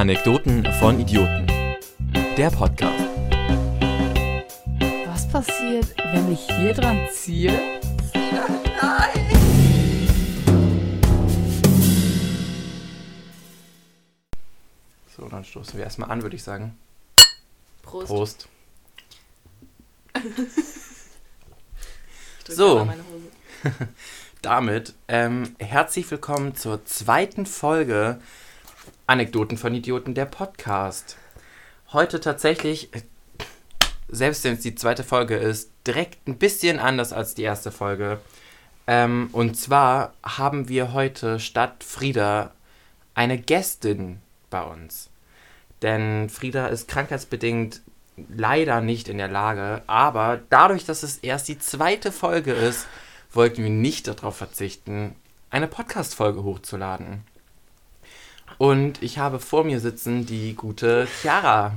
Anekdoten von Idioten. Der Podcast. Was passiert, wenn ich hier dran ziehe? So, dann stoßen wir erstmal an, würde ich sagen. Prost. Prost. So. Damit ähm, herzlich willkommen zur zweiten Folge Anekdoten von Idioten, der Podcast. Heute tatsächlich, äh, selbst wenn es die zweite Folge ist, direkt ein bisschen anders als die erste Folge. Ähm, und zwar haben wir heute statt Frieda eine Gästin bei uns. Denn Frieda ist krankheitsbedingt leider nicht in der Lage, aber dadurch, dass es erst die zweite Folge ist, wollten wir nicht darauf verzichten, eine Podcast-Folge hochzuladen. Und ich habe vor mir sitzen die gute Chiara.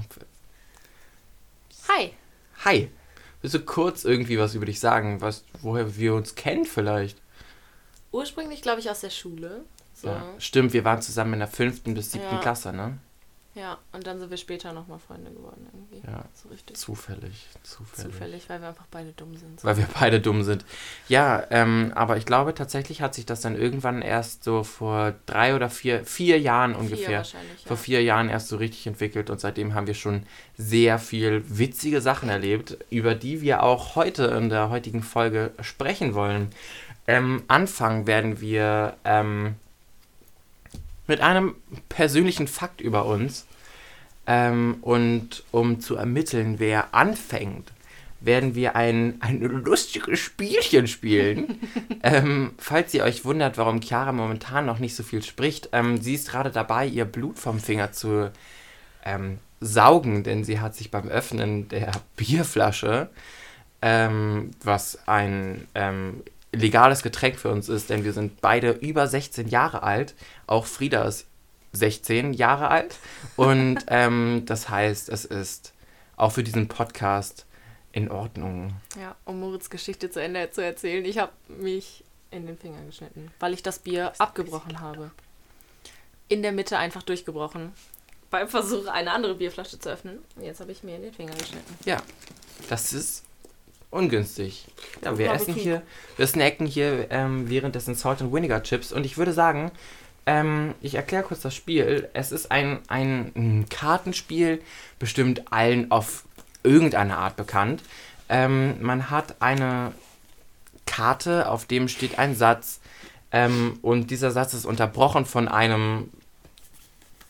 Hi. Hi. Willst du kurz irgendwie was über dich sagen, was, woher wir uns kennen vielleicht? Ursprünglich, glaube ich, aus der Schule. So. Ja. Stimmt, wir waren zusammen in der fünften bis siebten Ja. Klasse, ne? Und dann sind wir später nochmal Freunde geworden irgendwie. Ja. So richtig. Zufällig, zufällig. Zufällig, weil wir einfach beide dumm sind. Weil wir beide dumm sind. Ja, ähm, aber ich glaube tatsächlich hat sich das dann irgendwann erst so vor drei oder vier, vier Jahren Vier ungefähr, wahrscheinlich, ja. vor vier Jahren erst so richtig entwickelt und seitdem haben wir schon sehr viel witzige Sachen erlebt, über die wir auch heute in der heutigen Folge sprechen wollen. Ähm, anfangen werden wir ähm, mit einem persönlichen Fakt über uns. Ähm, und um zu ermitteln, wer anfängt, werden wir ein, ein lustiges Spielchen spielen. ähm, falls ihr euch wundert, warum Chiara momentan noch nicht so viel spricht, ähm, sie ist gerade dabei, ihr Blut vom Finger zu ähm, saugen, denn sie hat sich beim Öffnen der Bierflasche, ähm, was ein ähm, legales Getränk für uns ist, denn wir sind beide über 16 Jahre alt. Auch Frieda ist 16 Jahre alt. Und ähm, das heißt, es ist auch für diesen Podcast in Ordnung. Ja, um Moritz Geschichte zu Ende zu erzählen. Ich habe mich in den Finger geschnitten, weil ich das Bier abgebrochen habe. In der Mitte einfach durchgebrochen. Beim Versuch, eine andere Bierflasche zu öffnen. Jetzt habe ich mir in den Finger geschnitten. Ja, das ist ungünstig. Ja, wir essen hier, wir snacken hier ähm, währenddessen Salt and Vinegar Chips und ich würde sagen, ähm, ich erkläre kurz das Spiel. Es ist ein, ein mm, Kartenspiel, bestimmt allen auf irgendeine Art bekannt. Ähm, man hat eine Karte, auf dem steht ein Satz ähm, und dieser Satz ist unterbrochen von einem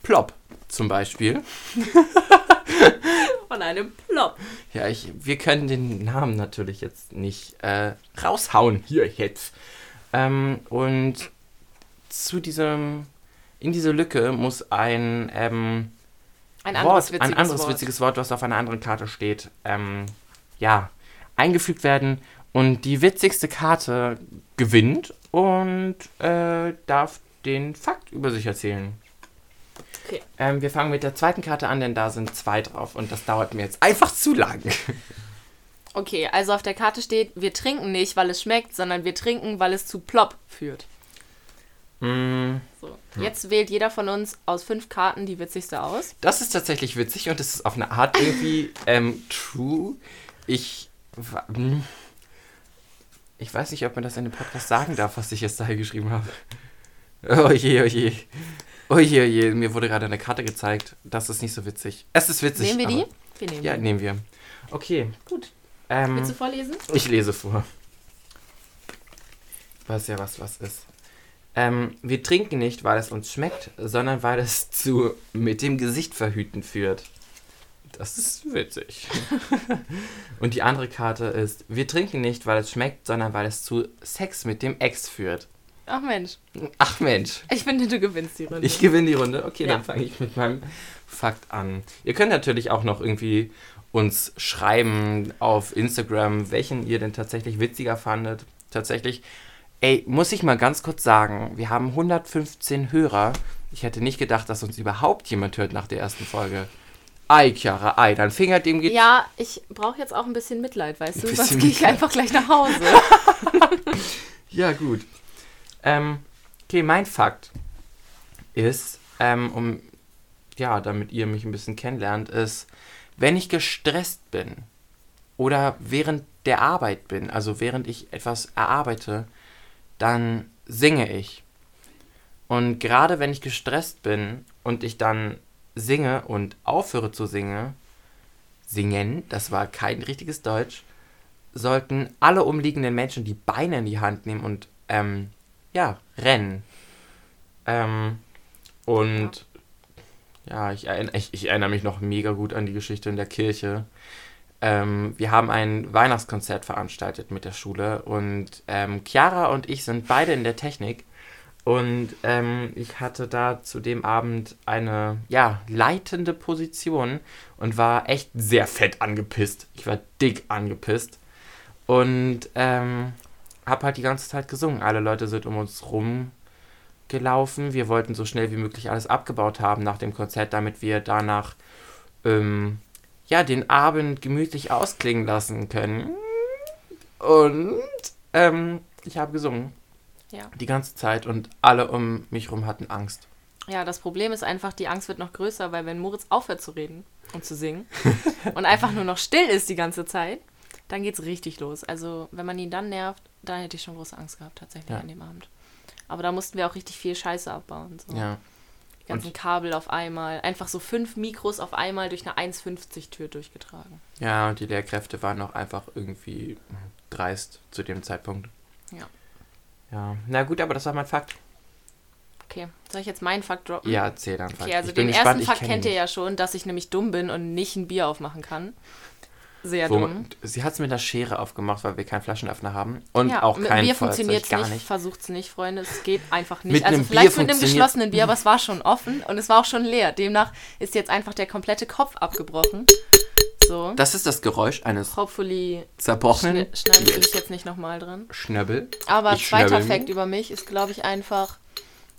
Plop zum Beispiel. Von einem Plop. Ja, ich, wir können den Namen natürlich jetzt nicht äh, raushauen hier jetzt. Ähm, und zu diesem, in diese Lücke muss ein, ähm, Ein Wort, anderes witziges ein anderes Wort. witziges Wort, was auf einer anderen Karte steht, ähm, ja, eingefügt werden. Und die witzigste Karte gewinnt und äh, darf den Fakt über sich erzählen. Okay. Ähm, wir fangen mit der zweiten Karte an, denn da sind zwei drauf und das dauert mir jetzt einfach zu lang. Okay, also auf der Karte steht, wir trinken nicht, weil es schmeckt, sondern wir trinken, weil es zu Plop führt. Mm, So. Jetzt wählt jeder von uns aus fünf Karten die witzigste aus. Das ist tatsächlich witzig und es ist auf eine Art irgendwie ähm, true. Ich. hm. Ich weiß nicht, ob man das in dem Podcast sagen darf, was ich jetzt da geschrieben habe. Oh je, oh je. Oh je, oh je. Mir wurde gerade eine Karte gezeigt. Das ist nicht so witzig. Es ist witzig. Nehmen wir die? Wir nehmen Ja, nehmen wir. Okay. Gut. Ähm, Willst du vorlesen? ich lese vor. Weiß ja, was was ist. Ähm, wir trinken nicht, weil es uns schmeckt, sondern weil es zu mit dem Gesicht verhüten führt. Das ist witzig. Und die andere Karte ist, wir trinken nicht, weil es schmeckt, sondern weil es zu Sex mit dem Ex führt. Ach Mensch, Ach Mensch, ich finde, du gewinnst die Runde. ich gewinne die Runde. Okay, Ja. dann fange ich mit meinem Fakt an. Ihr könnt natürlich auch noch irgendwie uns schreiben auf Instagram, welchen ihr denn tatsächlich witziger fandet. Tatsächlich, ey, muss ich mal ganz kurz sagen, wir haben 115 Hörer. Ich hätte nicht gedacht, dass uns überhaupt jemand hört nach der ersten Folge. Ei, Chiara, ei, dein Finger, dem geht... ja, ich brauche jetzt auch ein bisschen Mitleid, weißt du? Sonst gehe ich einfach gleich nach Hause. Ja, gut. Ähm, okay, mein Fakt ist, ähm, um ja, damit ihr mich ein bisschen kennenlernt, ist, wenn ich gestresst bin oder während der Arbeit bin, also während ich etwas erarbeite, dann singe ich. Und gerade wenn ich gestresst bin und ich dann singe und aufhöre zu singen, singen, das war kein richtiges Deutsch, sollten alle umliegenden Menschen die Beine in die Hand nehmen und ähm, ja, rennen. Ähm, und ja, ich, erinn- ich, ich erinnere mich noch mega gut an die Geschichte in der Kirche. Ähm, wir haben ein Weihnachtskonzert veranstaltet mit der Schule und ähm, Chiara und ich sind beide in der Technik. Und ähm, ich hatte da zu dem Abend eine, ja, leitende Position und war echt sehr fett angepisst. Ich war dick angepisst. Und ähm, hab halt die ganze Zeit gesungen. Alle Leute sind um uns rum gelaufen. Wir wollten so schnell wie möglich alles abgebaut haben nach dem Konzert, damit wir danach ähm, ja den Abend gemütlich ausklingen lassen können. Und ähm, ich habe gesungen Ja. die ganze Zeit und alle um mich rum hatten Angst. Ja, das Problem ist einfach, die Angst wird noch größer, weil wenn Moritz aufhört zu reden und zu singen und einfach nur noch still ist die ganze Zeit, dann geht's richtig los. Also, wenn man ihn dann nervt, dann hätte ich schon große Angst gehabt, tatsächlich Ja. an dem Abend. Aber da mussten wir auch richtig viel Scheiße abbauen. So. Ja, Die ganzen Und- Kabel auf einmal. Einfach so fünf Mikros auf einmal durch eine 1,50-Tür durchgetragen. ja, und die Lehrkräfte waren auch einfach irgendwie dreist zu dem Zeitpunkt. Ja. Ja, na gut, aber das war mein Fakt. Okay, soll ich jetzt meinen Fakt droppen? Ja, erzähl dann. Fakt. Okay, also den gespannt, ersten Fakt kenn kennt ihn ihr ja schon, dass ich nämlich dumm bin und nicht ein Bier aufmachen kann. Sehr Wo, dumm. sie hat es mit einer Schere aufgemacht, weil wir keinen Flaschenöffner haben. Und ja, auch mit kein Bier funktioniert gar nicht, nicht. versucht's nicht, Freunde. Es geht einfach nicht. Mit also einem vielleicht Bier mit einem geschlossenen Bier, aber es war schon offen und es war auch schon leer. Demnach ist jetzt einfach der komplette Kopf abgebrochen. So. Das ist das Geräusch eines Hopefully zerbrochenen schne schneide ich mich jetzt nicht nochmal dran. Schnöbbel. Aber Ich zweiter Fakt über mich ist, glaube ich, einfach,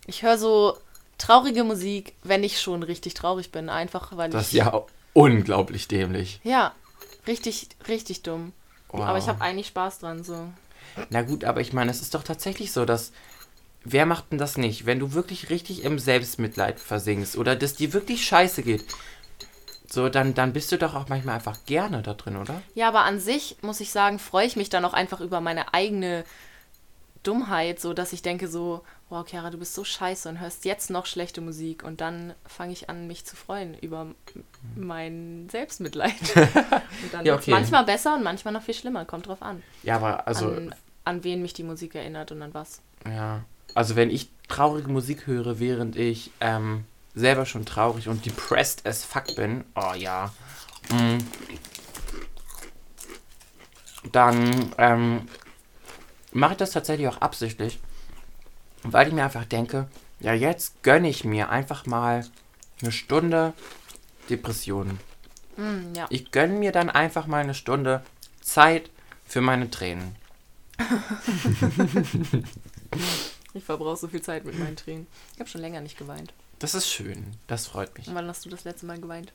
ich höre so traurige Musik, wenn ich schon richtig traurig bin. Einfach, weil Das ist ich. ja unglaublich dämlich. Ja, richtig, richtig dumm. Wow. Aber ich habe eigentlich Spaß dran, so. Na gut, aber ich meine, es ist doch tatsächlich so, dass. Wer macht denn das nicht? Wenn du wirklich richtig im Selbstmitleid versinkst oder dass dir wirklich scheiße geht, so, dann, dann bist du doch auch manchmal einfach gerne da drin, oder? Ja, aber an sich muss ich sagen, freue ich mich dann auch einfach über meine eigene Dummheit, so dass ich denke so, wow, Chiara, du bist so scheiße und hörst jetzt noch schlechte Musik und dann fange ich an, mich zu freuen über mein Selbstmitleid. und dann Ja, okay. manchmal besser und manchmal noch viel schlimmer, kommt drauf an. Ja, aber also, an, an wen mich die Musik erinnert und an was. ja. Also, wenn ich traurige Musik höre, während ich ähm, selber schon traurig und depressed as fuck bin, oh ja, mm, dann ähm, mache ich das tatsächlich auch absichtlich, weil ich mir einfach denke, ja, jetzt gönne ich mir einfach mal eine Stunde Depressionen. Mm, ja. Ich gönne mir dann einfach mal eine Stunde Zeit für meine Tränen. Ich verbrauche so viel Zeit mit meinen Tränen. Ich habe schon länger nicht geweint. Das ist schön. Das freut mich. Und wann hast du das letzte Mal geweint?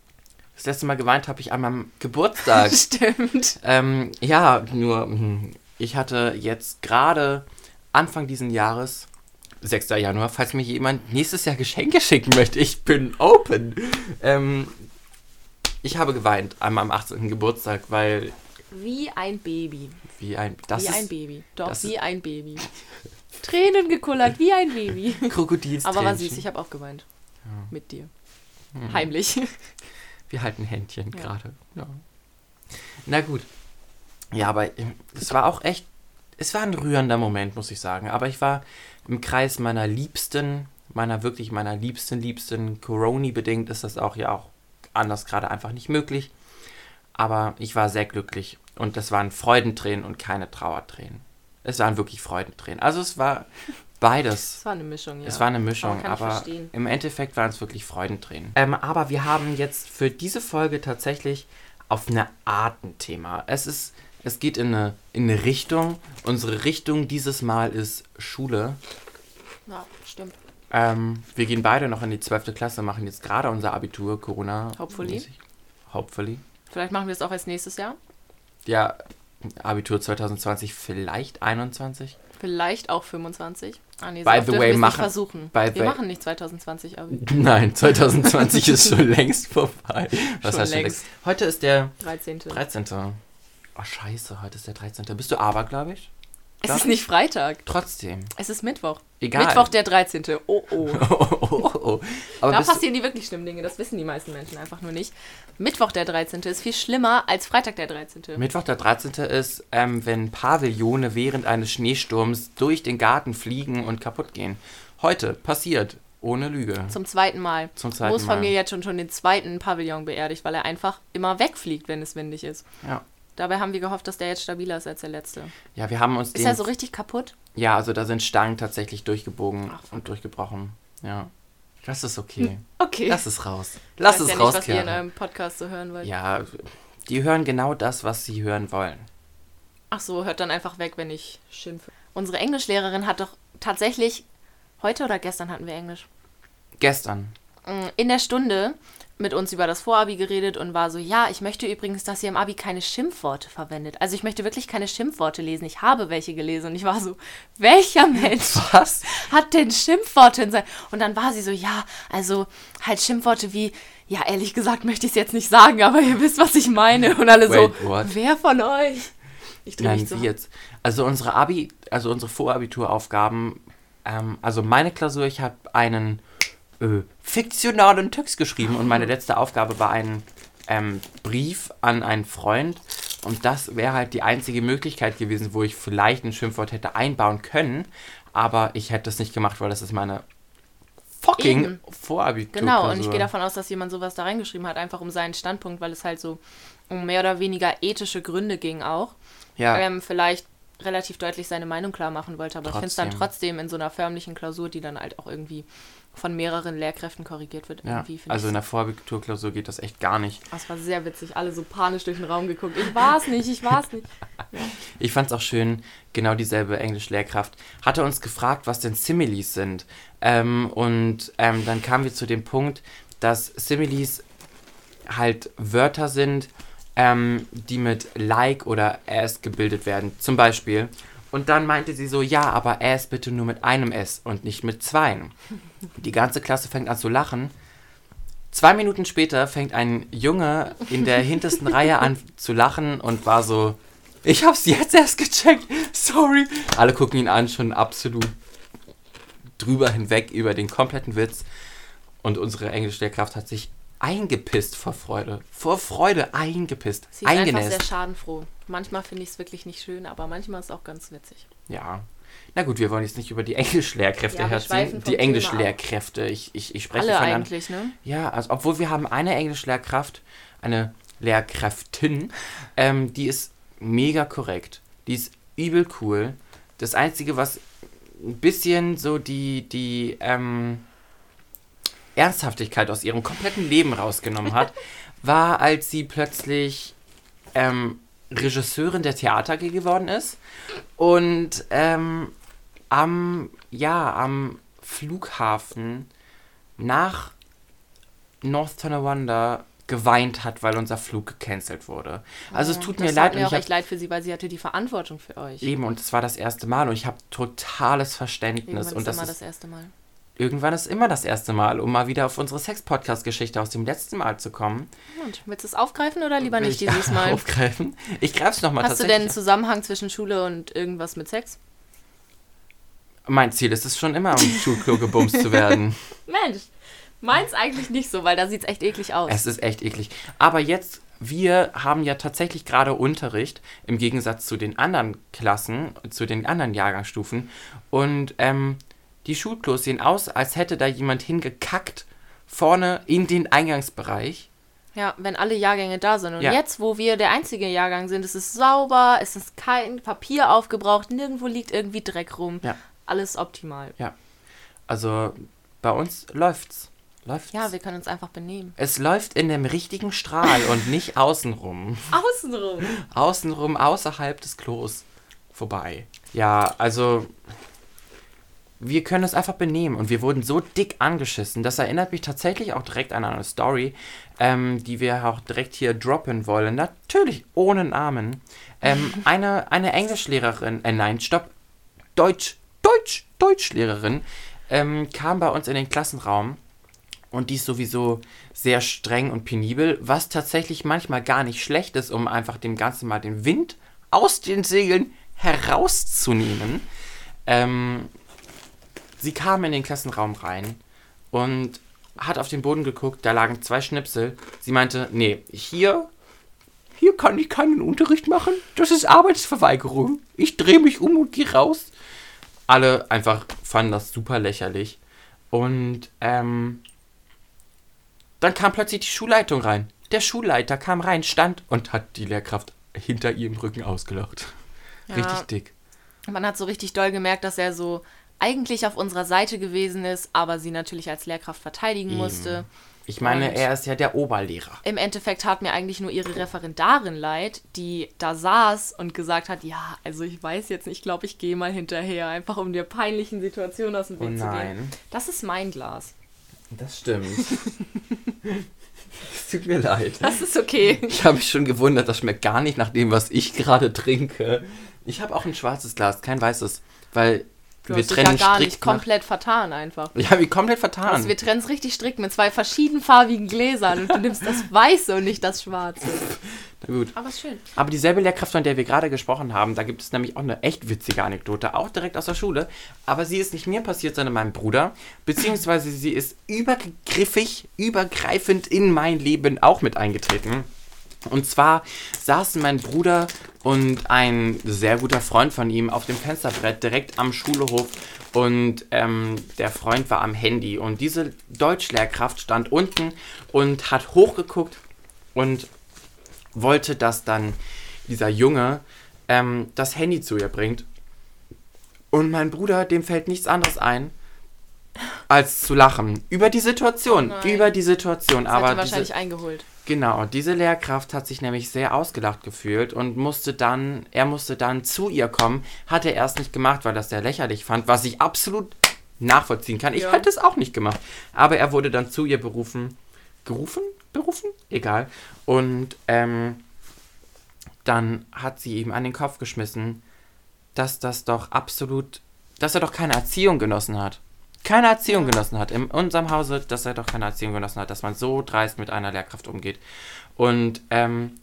Das letzte Mal geweint habe ich an meinem Geburtstag. Stimmt. ähm, ja, nur hm, ich hatte jetzt gerade Anfang diesen Jahres, 6. Januar, falls mir jemand nächstes Jahr Geschenke schicken möchte, ich bin open. Ähm, ich habe geweint an meinem 18. Geburtstag, weil Wie ein Baby. wie ein das wie ist ein Baby. Doch, wie ein Baby. Tränen gekullert, wie ein Baby. Krokodilstränchen. Aber war süß, ich habe auch geweint. Mit dir. Hm. Heimlich. Wir halten Händchen Ja. gerade. Ja. Na gut. Ja, aber ähm, es war auch echt, es war ein rührender Moment, muss ich sagen. Aber ich war im Kreis meiner Liebsten, meiner wirklich meiner Liebsten, Liebsten. Corona-bedingt ist das auch ja auch anders gerade einfach nicht möglich. Aber ich war sehr glücklich und das waren Freudentränen und keine Trauertränen. Es waren wirklich Freudentränen. Also es war beides. Es war eine Mischung, ja. Es war eine Mischung, Aber aber im Endeffekt waren es wirklich Freudentränen. Ähm, aber wir haben jetzt für diese Folge tatsächlich auf eine Art ein Thema. Es ist, es geht in eine, in eine Richtung. Unsere Richtung dieses Mal ist Schule. Ja, stimmt. Ähm, wir gehen beide noch in die 12. Klasse, machen jetzt gerade unser Abitur, Corona. Hopefully. Hopefully. Vielleicht machen wir es auch als nächstes Jahr. Ja, Abitur 2020, vielleicht 21. Vielleicht auch 25. Ah, nee, By so oft the way, machen- versuchen. by wir way- machen nicht 2020 Abi. Nein, 2020 ist schon längst vorbei. Was Schon heißt schon längst. längst? Heute ist der 13. 13. Oh, scheiße, heute ist der 13. Bist du abergläubisch? Es ist nicht Freitag. Trotzdem. Es ist Mittwoch. Egal. Mittwoch der 13. Oh, oh. Oh, oh, oh. Aber Da passieren die wirklich schlimmen Dinge. Das wissen die meisten Menschen einfach nur nicht. Mittwoch der 13. ist viel schlimmer als Freitag der 13. Mittwoch der 13. ist, ähm, wenn Pavillone während eines Schneesturms durch den Garten fliegen und kaputt gehen. Heute passiert, ohne Lüge. Zum zweiten Mal. Zum zweiten von Mal. jetzt schon, schon den zweiten Pavillon beerdigt, weil er einfach immer wegfliegt, wenn es windig ist. Ja. Dabei haben wir gehofft, dass der jetzt stabiler ist als der letzte. Ja, wir haben uns Ist er so richtig kaputt? ja, also da sind Stangen tatsächlich durchgebogen Ach, und durchgebrochen. Ja. Das ist okay. Okay. Lass es raus. Lass ich weiß es ja raus, nicht, was ihr in eurem Podcast so hören wollt. Ja, die hören genau das, was sie hören wollen. Ach so, hört dann einfach weg, wenn ich schimpfe. Unsere Englischlehrerin hat doch tatsächlich, heute oder gestern hatten wir Englisch, Gestern. Mm, in der Stunde mit uns über das Vorabi geredet und war so, ja, ich möchte übrigens, dass ihr im Abi keine Schimpfworte verwendet. Also ich möchte wirklich keine Schimpfworte lesen. Ich habe welche gelesen und ich war so, welcher Mensch Was? hat denn Schimpfworte in sein... Und dann war sie so, ja, also halt Schimpfworte wie, ja, ehrlich gesagt möchte ich es jetzt nicht sagen, aber ihr wisst, was ich meine. Und alle Wait, so, what? wer von euch? Ich drehe mich so. jetzt? Also unsere Abi, also unsere Vorabituraufgaben, ähm, also meine Klausur, ich habe einen äh, fiktionalen Text geschrieben und meine letzte Aufgabe war ein ähm, Brief an einen Freund und das wäre halt die einzige Möglichkeit gewesen, wo ich vielleicht ein Schimpfwort hätte einbauen können, aber ich hätte das nicht gemacht, weil das ist meine fucking Eben. Vorabitur. Genau, und ich gehe davon aus, dass jemand sowas da reingeschrieben hat, einfach um seinen Standpunkt, weil es halt so um mehr oder weniger ethische Gründe ging auch. Ja, Ähm, vielleicht relativ deutlich seine Meinung klar machen wollte, aber ich finde es dann Trotzdem. trotzdem in so einer förmlichen Klausur, die dann halt auch irgendwie von mehreren Lehrkräften korrigiert wird, ja. also in ich. der Vorabiturklausur geht das echt gar nicht. Das war sehr witzig, alle so panisch durch den Raum geguckt. Ich war es nicht, ich war es nicht. Ich fand es auch schön, genau dieselbe Englischlehrkraft hatte uns gefragt, was denn Similes sind. Ähm, und ähm, dann kamen wir zu dem Punkt, dass Similes halt Wörter sind, ähm, die mit like oder as gebildet werden. Zum Beispiel. Und dann meinte sie so, ja, aber as bitte nur mit einem S und nicht mit zweien. Die ganze Klasse fängt an zu lachen. Zwei Minuten später fängt ein Junge in der hintersten Reihe an zu lachen und war so, ich hab's jetzt erst gecheckt, sorry. Alle gucken ihn an, schon absolut drüber hinweg über den kompletten Witz. Und unsere Englischlehrkraft hat sich eingepisst vor Freude. Vor Freude eingepisst. Sie ist einfach sehr Eingenässt. schadenfroh. Manchmal finde ich es wirklich nicht schön, aber manchmal ist es auch ganz witzig. Ja. Na gut, wir wollen jetzt nicht über die Englischlehrkräfte Ja, herziehen. Die Englischlehrkräfte. Ich, ich, ich spreche Alle von eigentlich, ne? Ja, also obwohl wir haben eine Englischlehrkraft, eine Lehrkräftin, ähm, die ist mega korrekt. Die ist übel cool. Das Einzige, was ein bisschen so die, die ähm, Ernsthaftigkeit aus ihrem kompletten Leben rausgenommen hat, war, als sie plötzlich ähm, Regisseurin der Theater geworden ist und ähm, am, ja, am Flughafen nach North Tonawanda geweint hat, weil unser Flug gecancelt wurde. Also es tut mir leid tat und mir ich auch echt leid für sie, weil sie hatte die Verantwortung für euch. eben und es war das erste Mal und ich habe totales Verständnis und ist das immer ist das erste Mal. Irgendwann ist immer das erste Mal, um mal wieder auf unsere Sex-Podcast-Geschichte aus dem letzten Mal zu kommen. Und willst du es aufgreifen oder lieber nicht ich dieses Mal? aufgreifen. Ich greife es nochmal Hast du tatsächlich. denn einen Zusammenhang zwischen Schule und irgendwas mit Sex? mein Ziel ist es schon immer, am Schulklo gebumst zu werden. Mensch, meins eigentlich nicht so, weil da sieht es echt eklig aus. Es ist echt eklig. Aber jetzt, wir haben ja tatsächlich gerade Unterricht, im Gegensatz zu den anderen Klassen, zu den anderen Jahrgangsstufen. Und ähm, die Schulklos sehen aus, als hätte da jemand hingekackt, vorne in den Eingangsbereich. Ja, wenn alle Jahrgänge da sind. Und Ja. jetzt, wo wir der einzige Jahrgang sind, ist es sauber, es ist kein Papier aufgebraucht, nirgendwo liegt irgendwie Dreck rum. Ja. Alles optimal. Also bei uns läuft's. Läuft's. Ja, wir können uns einfach benehmen. es läuft in dem richtigen Strahl und nicht außenrum. Außenrum. Außenrum, außerhalb des Klos vorbei. Ja, also wir können es einfach benehmen und wir wurden so dick angeschissen. Das erinnert mich tatsächlich auch direkt an eine Story, ähm, die wir auch direkt hier droppen wollen. Natürlich ohne Namen. Ähm, eine, eine Englischlehrerin, äh, nein, stopp. Deutsch, Deutsch, Deutschlehrerin, ähm, kam bei uns in den Klassenraum und die ist sowieso sehr streng und penibel, was tatsächlich manchmal gar nicht schlecht ist, um einfach dem Ganzen mal den Wind aus den Segeln herauszunehmen. Ähm, sie kam in den Klassenraum rein und hat auf den Boden geguckt, da lagen zwei Schnipsel. Sie meinte, nee, hier, hier kann ich keinen Unterricht machen. Das ist Arbeitsverweigerung. Ich drehe mich um und gehe raus. Alle einfach fanden das super lächerlich. Und ähm, dann kam plötzlich die Schulleitung rein. Der Schulleiter kam rein, stand und hat die Lehrkraft hinter ihrem Rücken ausgelacht. Ja. Richtig dick. Man hat so richtig doll gemerkt, dass er so eigentlich auf unserer Seite gewesen ist, aber sie natürlich als Lehrkraft verteidigen musste. Ich meine, Und- er ist ja der Oberlehrer. Im Endeffekt tat mir eigentlich nur ihre Referendarin leid, die da saß und gesagt hat, ja, also ich weiß jetzt nicht, ich glaube, ich gehe mal hinterher, einfach um der peinlichen Situation aus dem Oh Weg zu gehen. nein, Das ist mein Glas. das stimmt. es tut mir leid. Das ist okay. Ich habe mich schon gewundert, das schmeckt gar nicht nach dem, was ich gerade trinke. Ich habe auch ein schwarzes Glas, kein weißes, weil Du wir hast dich ja trennen gar nicht komplett vertan einfach. Habe mich komplett vertan. Also wir trennen es richtig strikt mit zwei verschiedenfarbigen Gläsern und du nimmst das Weiße und nicht das Schwarze. Na gut. Aber ist schön. Aber dieselbe Lehrkraft, von der wir gerade gesprochen haben, da gibt es nämlich auch eine echt witzige Anekdote, auch direkt aus der Schule. Aber sie ist nicht mir passiert, sondern meinem Bruder. Beziehungsweise sie ist übergriffig, übergreifend in mein Leben auch mit eingetreten. Und zwar saßen mein Bruder und ein sehr guter Freund von ihm auf dem Fensterbrett direkt am Schulhof und ähm, der Freund war am Handy. Und diese Deutschlehrkraft stand unten und hat hochgeguckt und wollte, dass dann dieser Junge ähm, das Handy zu ihr bringt. Und mein Bruder, dem fällt nichts anderes ein, als zu lachen. Über die Situation. Oh nein. über die Situation. Das hat Aber ihn wahrscheinlich diese, eingeholt. Genau, diese Lehrkraft hat sich nämlich sehr ausgelacht gefühlt und musste dann, er musste dann zu ihr kommen. Hat er erst nicht gemacht, weil das sehr lächerlich fand, was ich absolut nachvollziehen kann. Ich Ja. hätte es auch nicht gemacht. Aber er wurde dann zu ihr berufen. Gerufen? Berufen? Egal. Und ähm, dann hat sie ihm an den Kopf geschmissen, dass das doch absolut, dass er doch keine Erziehung genossen hat. Keine Erziehung genossen hat. In unserem Hause, dass er doch keine Erziehung genossen hat, dass man so dreist mit einer Lehrkraft umgeht. Und ähm,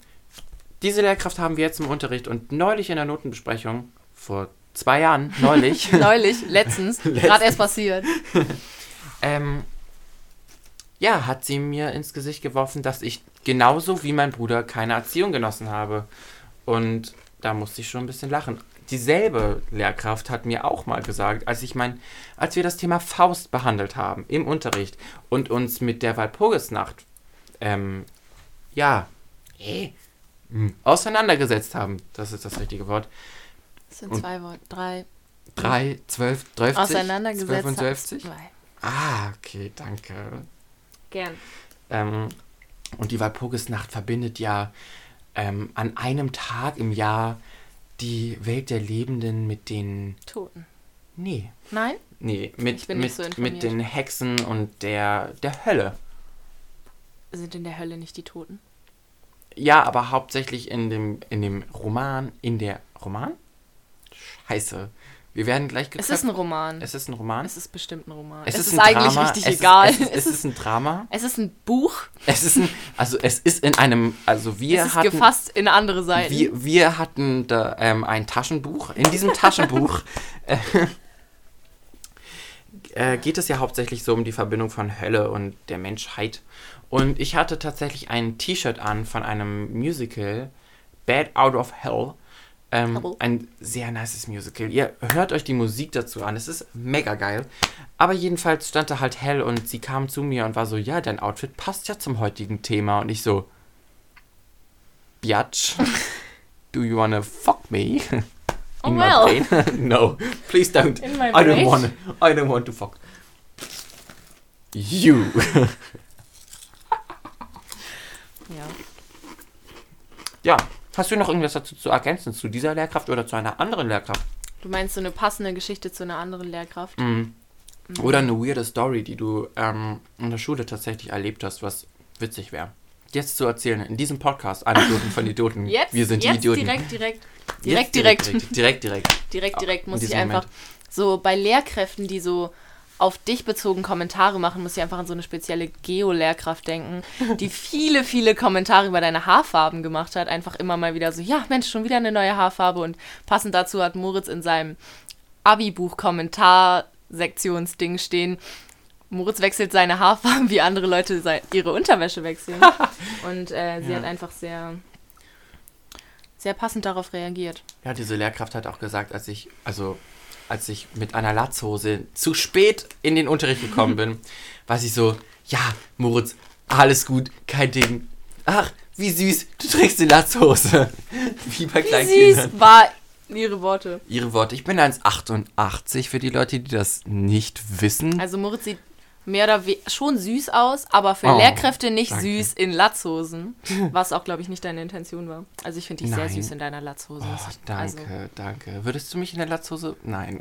diese Lehrkraft haben wir jetzt im Unterricht und neulich in der Notenbesprechung, vor zwei Jahren, neulich, Neulich, letztens, gerade erst passiert. ähm, ja, hat sie mir ins Gesicht geworfen, dass ich genauso wie mein Bruder keine Erziehung genossen habe. Und da musste ich schon ein bisschen lachen. Dieselbe Lehrkraft hat mir auch mal gesagt, als ich mein, als wir das Thema Faust behandelt haben im Unterricht und uns mit der Walpurgisnacht, ähm, ja, äh, auseinandergesetzt haben, das ist das richtige Wort. Das sind Und- zwei Worte, drei. 3, 12, 12, Auseinandergesetzt. 12. Zwei. Ah, okay, danke. Gern. Ähm, und die Walpurgisnacht verbindet ja ähm, an einem Tag im Jahr die Welt der Lebenden mit den. Toten. Nee. Nein? Nee, mit, so mit, informiert. mit den Hexen und der, der Hölle. Sind in der Hölle nicht die Toten? Ja, aber hauptsächlich in dem, in dem Roman, in der Roman? Scheiße. Wir werden gleich Es geköpft. ist ein Roman. Es ist ein Roman. Es ist bestimmt ein Roman. Es Es, ist ist, eigentlich Drama. richtig es egal. Ist, es, ist, es ist ein Drama. es ist ein Buch. Es ist ein, also es ist in einem, also wir es ist hatten, gefasst in andere Seiten. wir, wir hatten da, ähm, ein Taschenbuch. In diesem Taschenbuch äh, äh, geht es ja hauptsächlich so um die Verbindung von Hölle und der Menschheit. Und ich hatte tatsächlich ein T-Shirt an von einem Musical, Bad Out of Hell. Ähm, ein sehr nices Musical. Ihr hört euch die Musik dazu an. Es ist mega geil. Aber jedenfalls stand da halt Hell und sie kam zu mir und war so, ja, dein Outfit passt ja zum heutigen Thema. Und ich so, Biatch, do you wanna fuck me? Oh, In well. my brain? no, please don't. In my I don't wanna, I don't want to fuck. You. ja. ja, hast du noch irgendwas dazu zu ergänzen? Zu dieser Lehrkraft oder zu einer anderen Lehrkraft? Du meinst so eine passende Geschichte zu einer anderen Lehrkraft? Mhm. Oder eine weirde Story, die du ähm, in der Schule tatsächlich erlebt hast, was witzig wäre. jetzt zu erzählen, in diesem Podcast, Anekdoten von Idioten. Jetzt, Wir sind die jetzt Idioten. direkt, direkt, direkt, direkt, direkt, direkt, direkt. direkt, direkt in muss ich einfach Moment. so bei Lehrkräften, die so auf dich bezogen Kommentare machen, muss ich einfach an so eine spezielle Geo-Lehrkraft denken, die viele, viele Kommentare über deine Haarfarben gemacht hat. Einfach immer mal wieder so, ja, Mensch, schon wieder eine neue Haarfarbe. Und passend dazu hat Moritz in seinem Abi-Buch-Kommentar-Sektionsding stehen. Moritz wechselt seine Haarfarben, wie andere Leute ihre Unterwäsche wechseln. Und äh, sie Ja. hat einfach sehr, sehr passend darauf reagiert. Ja, diese Lehrkraft hat auch gesagt, als ich, also als ich mit einer Latzhose zu spät in den Unterricht gekommen bin, war sie so, ja, Moritz, alles gut, kein Ding. Ach, wie süß, du trägst die Latzhose. Wie bei Wie Kleinkindern. süß war ihre Worte. Ihre Worte. Ich bin 1,88 für die Leute, die das nicht wissen. Also Moritz sieht mehr oder weniger schon süß aus, aber für Oh, Lehrkräfte nicht danke. süß in Latzhosen. Was auch, glaube ich, nicht deine Intention war. Also ich finde dich sehr Nein. süß in deiner Latzhose. Oh, danke, Also, danke. Würdest du mich in der Latzhose? Nein.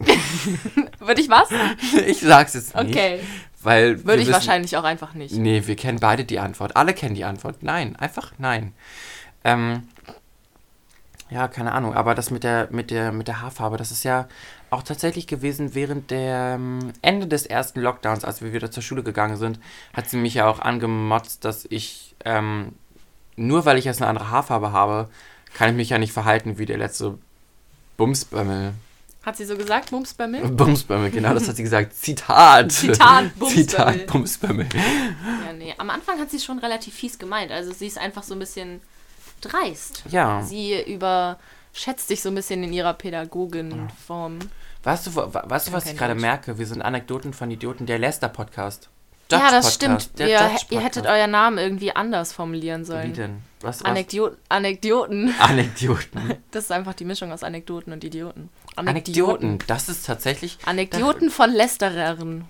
würde ich was? ich sag's jetzt nicht. Okay. Weil Würde ich wissen- wahrscheinlich auch einfach nicht. Nee, wir kennen beide die Antwort. Alle kennen die Antwort. Nein, einfach nein. Ähm, ja, keine Ahnung. Aber das mit der, mit der, mit der Haarfarbe, das ist ja auch tatsächlich gewesen während der ähm, Ende des ersten Lockdowns, als wir wieder zur Schule gegangen sind, hat sie mich ja auch angemotzt, dass ich ähm, nur weil ich jetzt eine andere Haarfarbe habe, kann ich mich ja nicht verhalten wie der letzte Bumsbömmel. Hat sie so gesagt, mir? Bumsbömmel, genau, das hat sie gesagt. Zitat. Zitat, Bumsbömmel. Zitat, Bumsbömmel. Ja, nee. Am Anfang hat sie schon relativ fies gemeint. Also sie ist einfach so ein bisschen dreist. Ja. Sie überschätzt dich so ein bisschen in ihrer Pädagogenform. Weißt du, weißt du was ich gerade merke? Wir sind Anekdoten von Idioten, der Lester-Podcast. Ja, das Judge-Podcast, stimmt. Ihr, ihr hättet euren Namen irgendwie anders formulieren Wie sollen. denn? Was, was? Anekdoten. Anekdoten. Das ist einfach die Mischung aus Anekdoten und Idioten. Anekdoten. Das ist tatsächlich Anekdoten von Lästerern.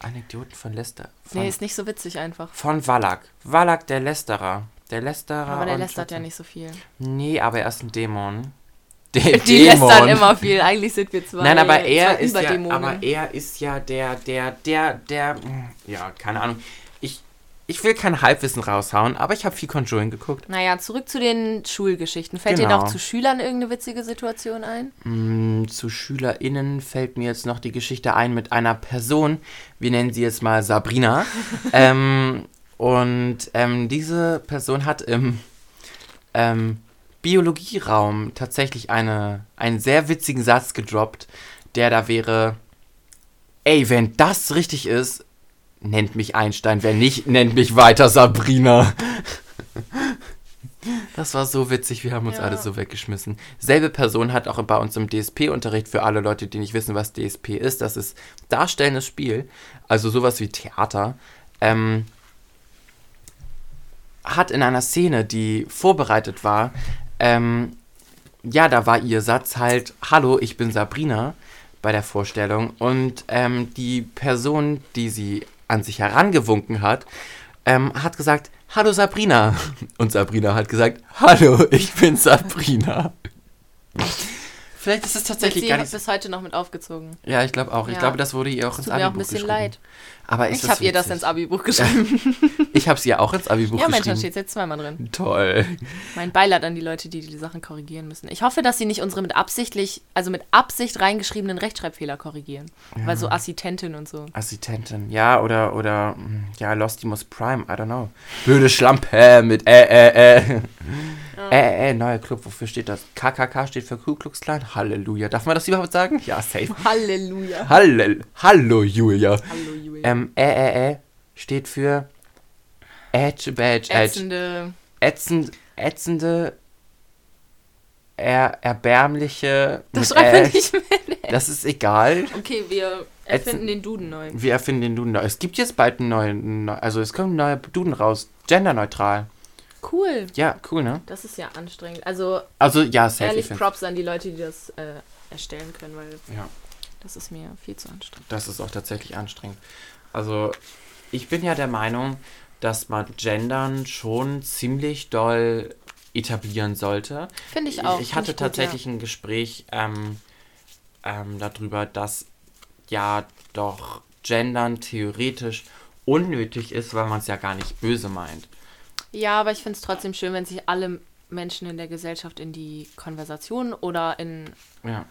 Anekdoten von Lester. Von, Nee, ist nicht so witzig einfach. von Wallach. Wallach, der Lästerer. Der Lästerer. Aber der lästert ja nicht so viel. Nee, aber er ist ein Dämon. Der Die lästern immer viel. Eigentlich sind wir zwei. Nein, aber er ist ja, aber er ist ja der, der, der, der, ja, keine Ahnung. Ich, ich will kein Halbwissen raushauen, aber ich habe viel Conjuring geguckt. Naja, zurück zu den Schulgeschichten. Fällt dir Genau. noch zu Schülern irgendeine witzige Situation ein? Mm, Zu SchülerInnen fällt mir jetzt noch die Geschichte ein mit einer Person. Wir nennen sie jetzt mal Sabrina. ähm, und ähm, diese Person hat im ähm, Biologieraum tatsächlich eine, einen sehr witzigen Satz gedroppt, der da wäre: Ey, wenn das richtig ist, nennt mich Einstein. Wenn nicht, nennt mich weiter Sabrina. Das war so witzig, wir haben uns Ja. alle so weggeschmissen. Selbe Person hat auch bei uns im DSP-Unterricht für alle Leute, die nicht wissen, was DSP ist. Das ist darstellendes Spiel, also sowas wie Theater. Ähm, hat in einer Szene, die vorbereitet war, ähm, ja, da war ihr Satz halt, hallo, ich bin Sabrina bei der Vorstellung. Und ähm, die Person, die sie an sich herangewunken hat, ähm, hat gesagt, hallo Sabrina. Und Sabrina hat gesagt, hallo, ich bin Sabrina. Vielleicht ist es tatsächlich sie gar nicht bis heute noch mit aufgezogen. Ja, ich glaube auch. Ich Ja. glaube, das wurde ihr auch ins Tut mir auch ein Abi-Buch bisschen geschrieben. leid. Aber Ich habe ihr das ins Abi-Buch geschrieben. Ich habe es ihr auch ins Abi-Buch ja, Mensch, da geschrieben. steht jetzt zweimal drin. Toll. Mein Beileid an die Leute, die die Sachen korrigieren müssen. Ich hoffe, dass sie nicht unsere mit absichtlich, also mit Absicht reingeschriebenen Rechtschreibfehler korrigigen. Weil so Assistentin und so. Assistentin, ja, oder, oder, hm, ja, Lostimus Prime, I don't know. Blöde Schlampe mit äh, äh, äh. Äh, äh, äh, neuer Club, wofür steht das? KKK steht für Ku Klux Klan? Halleluja. Darf man das überhaupt sagen? Ja, safe. Halleluja. Hallel Hallo, Julia. Hallo, Julia. Ähm, äh, äh, äh steht für Edge, Badge, Edge. Ätzende. Ätzend, ätzende, er, erbärmliche. Das mit schreibt man nicht mehr. Das ist egal. Okay, wir erfinden den Duden neu. Wir erfinden den Duden neu. Es gibt jetzt bald einen neuen, neu- also es kommt ein neuer Duden raus. Genderneutral. Cool. Ja, cool, ne? Das ist ja anstrengend. Also Also, ja, safe. ehrlich ich Props an die Leute, die das äh, erstellen können, weil Ja, das ist mir viel zu anstrengend. das ist auch tatsächlich anstrengend. Also, ich bin ja der Meinung, dass man Gendern schon ziemlich doll etablieren sollte. Finde ich auch. Ich, Find hatte gut, tatsächlich ein Gespräch ähm, ähm, darüber, dass ja doch Gendern theoretisch unnötig ist, weil man es ja gar nicht böse meint. Ja, aber ich finde es trotzdem schön, wenn sich alle Menschen in der Gesellschaft in die Konversation oder in Ja.